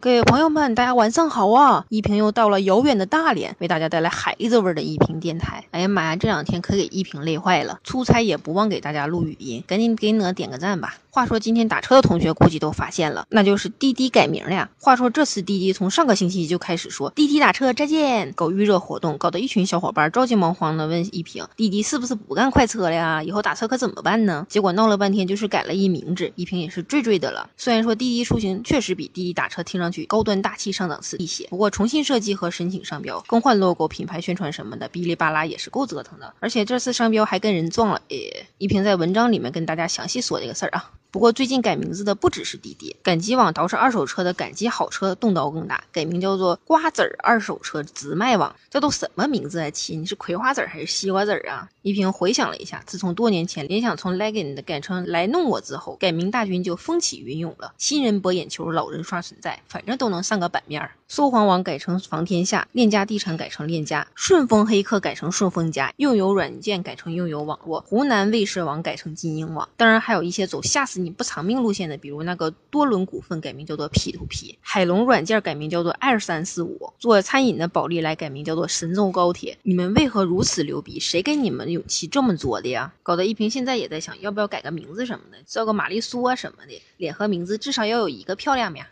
各位朋友们，大家晚上好啊！依萍又到了遥远的大连，为大家带来孩子味的依萍电台。哎呀妈呀，这两天可给依萍累坏了，出差也不忘给大家录语音，赶紧给我点个赞吧。话说今天打车的同学估计都发现了，那就是滴滴改名了呀。话说这次滴滴从上个星期就开始说滴滴打车再见，搞预热活动，搞得一群小伙伴着急忙慌的问一平，滴滴是不是不干快车了呀？以后打车可怎么办呢？结果闹了半天就是改了一名字，一平也是醉醉的了。虽然说滴滴出行确实比滴滴打车听上去高端大气上档次一些，不过重新设计和申请商标、更换 logo、品牌宣传什么的，哔哩吧啦也是够折腾的。而且这次商标还跟人撞了，诶，一平在文章里面跟大家详细说这个事儿啊。不过最近改名字的不只是滴滴，赶集网倒饬二手车的赶集好车动刀更大，改名叫做瓜子儿二手车直卖网。这都什么名字啊？亲，你是葵花籽还是西瓜籽啊？一平回想了一下，自从多年前联想从 Legend 改成来弄我之后，改名大军就风起云涌了。新人博眼球，老人刷存在，反正都能上个版面。搜黄网改成房天下，链家地产改成链家，顺丰黑客改成顺丰家，用友软件改成用友网络，湖南卫视网改成金鹰网。当然还有一些走吓你不偿命路线的，比如那个多伦股份改名叫做 P to P，海龙软件改名叫做二三四五，做餐饮的保利来改名叫做神州高铁。你们为何如此牛逼？谁给你们勇气这么做的呀？搞得一平现在也在想，要不要改个名字什么的，叫个玛丽苏啊什么的，脸和名字至少要有一个漂亮呀。